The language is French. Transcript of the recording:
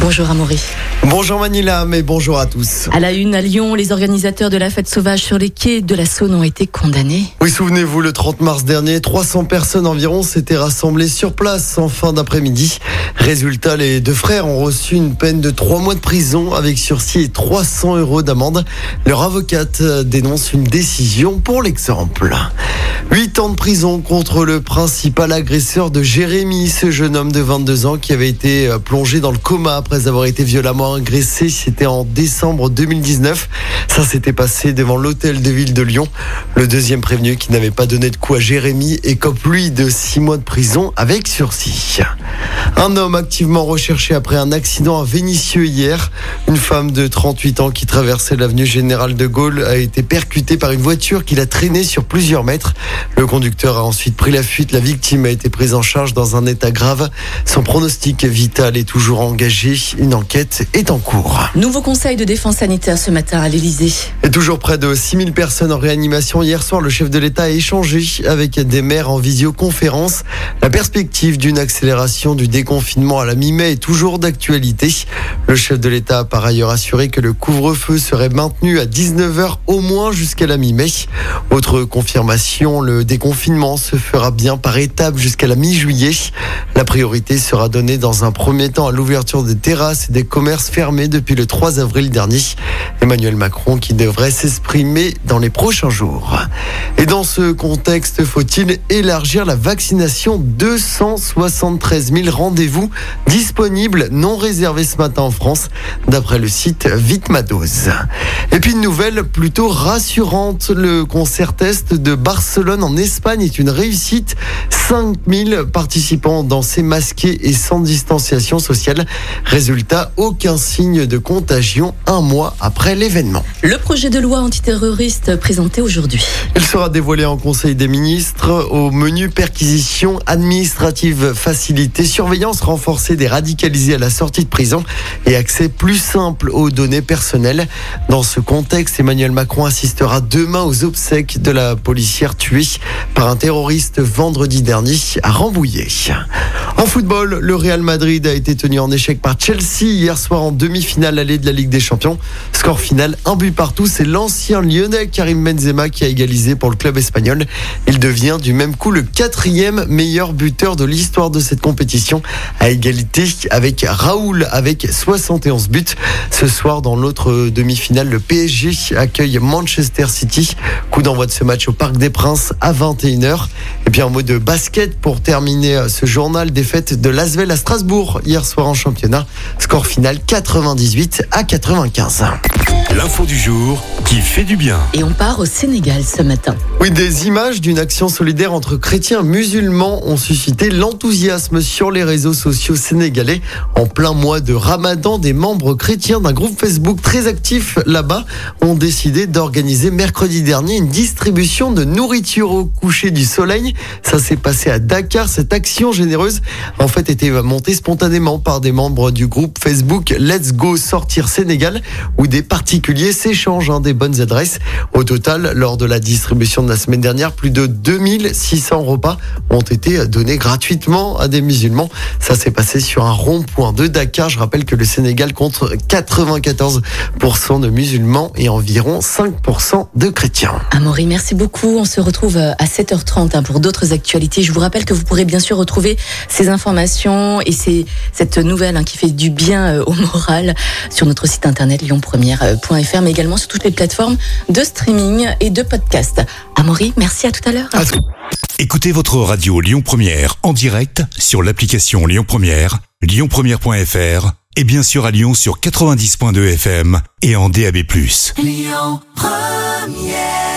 Bonjour Amaury. Bonjour Manila, mais bonjour à tous. À la une à Lyon, les organisateurs de la fête sauvage sur les quais de la Saône ont été condamnés. Oui, souvenez-vous, le 30 mars dernier, 300 personnes environ s'étaient rassemblées sur place en fin d'après-midi. Résultat, les deux frères ont reçu une peine de 3 mois de prison avec sursis et 300 euros d'amende. Leur avocate dénonce une décision pour l'exemple. 8 ans de prison contre le principal agresseur de Jérémy, ce jeune homme de 22 ans qui avait été plongé dans le coma après avoir été violemment agressé. C'était en décembre 2019. Ça s'était passé devant l'hôtel de ville de Lyon. Le deuxième prévenu qui n'avait pas donné de coup à Jérémy écope lui de 6 mois de prison avec sursis. Un homme activement recherché après un accident à Vénissieux hier. Une femme de 38 ans qui traversait l'avenue Général de Gaulle a été percutée par une voiture qui l'a traînée sur plusieurs mètres. Le conducteur a ensuite pris la fuite. La victime a été prise en charge dans un état grave. Son pronostic vital est toujours engagé. Une enquête est en cours. Nouveau conseil de défense sanitaire ce matin à l'Elysée. Et toujours près de 6000 personnes en réanimation. Hier soir, le chef de l'État a échangé avec des maires en visioconférence. La perspective d'une accélération du déconfinement à la mi-mai est toujours d'actualité. Le chef de l'État a par ailleurs assuré que le couvre-feu serait maintenu à 19h au moins jusqu'à la mi-mai. Autre confirmation, le déconfinement se fera bien par étapes jusqu'à la mi-juillet. La priorité sera donnée dans un premier temps à l'ouverture des et des commerces fermés depuis le 3 avril dernier. Emmanuel Macron qui devrait s'exprimer dans les prochains jours. Et dans ce contexte, faut-il élargir la vaccination? 273 000 rendez-vous disponibles non réservés ce matin en France, d'après le site Vitmados. Et puis une nouvelle plutôt rassurante, le concert test de Barcelone en Espagne est une réussite. 5000 participants dansés masqués et sans distanciation sociale. Résultat, aucun signe de contagion un mois après l'événement. Le projet de loi antiterroriste présenté aujourd'hui. Il sera dévoilé en Conseil des ministres au menu perquisition administrative facilitée, surveillance renforcée des radicalisés à la sortie de prison et accès plus simple aux données personnelles. Dans ce contexte, Emmanuel Macron assistera demain aux obsèques de la policière tuée par un terroriste vendredi dernier à Rambouillet. En football, le Real Madrid a été tenu en échec par Chelsea hier soir en demi-finale allée de la Ligue des Champions. Score final, un but partout. C'est l'ancien lyonnais Karim Benzema qui a égalisé pour le club espagnol. Il devient du même coup le quatrième meilleur buteur de l'histoire de cette compétition à égalité avec Raoul avec 71 buts. Ce soir, dans l'autre demi-finale, le PSG accueille Manchester City. Coup d'envoi de ce match au Parc des Princes à 21h. Et puis un mot de basket pour terminer ce journal défaite de Lasvel à Strasbourg hier soir en championnat. Score final 98 à 95. L'info du jour qui fait du bien. Et on part au Sénégal ce matin. Oui, des images d'une action solidaire entre chrétiens musulmans ont suscité l'enthousiasme sur les réseaux sociaux sénégalais. En plein mois de ramadan, des membres chrétiens d'un groupe Facebook très actif là-bas ont décidé d'organiser mercredi dernier une distribution de nourriture au coucher du soleil. Ça s'est passé à Dakar. Cette action généreuse en fait était montée spontanément par des membres du groupe Facebook Let's Go Sortir Sénégal où des particuliers s'échangent hein, des bonnes adresses. Au total, lors de la distribution de la semaine dernière, plus de 2600 repas ont été donnés gratuitement à des musulmans. Ça s'est passé sur un rond-point de Dakar. Je rappelle que le Sénégal compte 94% de musulmans et environ 5% de chrétiens. Amaury, merci beaucoup. On se retrouve à 7h30 hein, pour d'autres actualités. Je vous rappelle que vous pourrez bien sûr retrouver ces informations et ces, cette nouvelle hein, qui fait du bien euh, au moral sur notre site internet mais également sur toutes les plateformes de streaming et de podcast. Amaury, merci à tout à l'heure. Écoutez votre radio Lyon Première en direct sur l'application Lyon Première, lyonpremière.fr et bien sûr à Lyon sur 90.2 FM et en DAB+. Lyon Première